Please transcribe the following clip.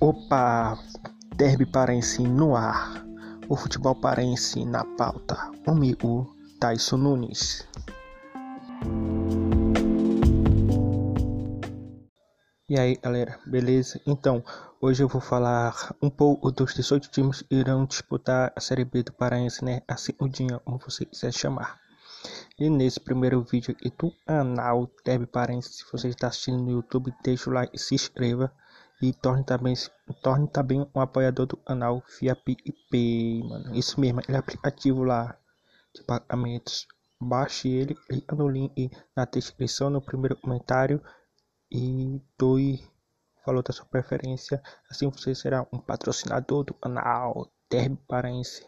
Opa! Derby Parense no ar. O futebol parense na pauta. Comigo, Tyson Nunes. E aí, galera, beleza? Então, hoje eu vou falar um pouco dos 18 times que irão disputar a Série B do Paraense, né? Assim, o dia, como você quiser chamar. E nesse primeiro vídeo aqui do canal Derby Parense, se você está assistindo no YouTube, deixa o like e se inscreva e torne também, torne também um apoiador do canal via PicPay, mano. Isso mesmo, ele é aplicativo lá de pagamentos. Baixe ele, clica no link na descrição, no primeiro comentário e doe falou da sua preferência. Assim você será um patrocinador do canal Derby Paraense.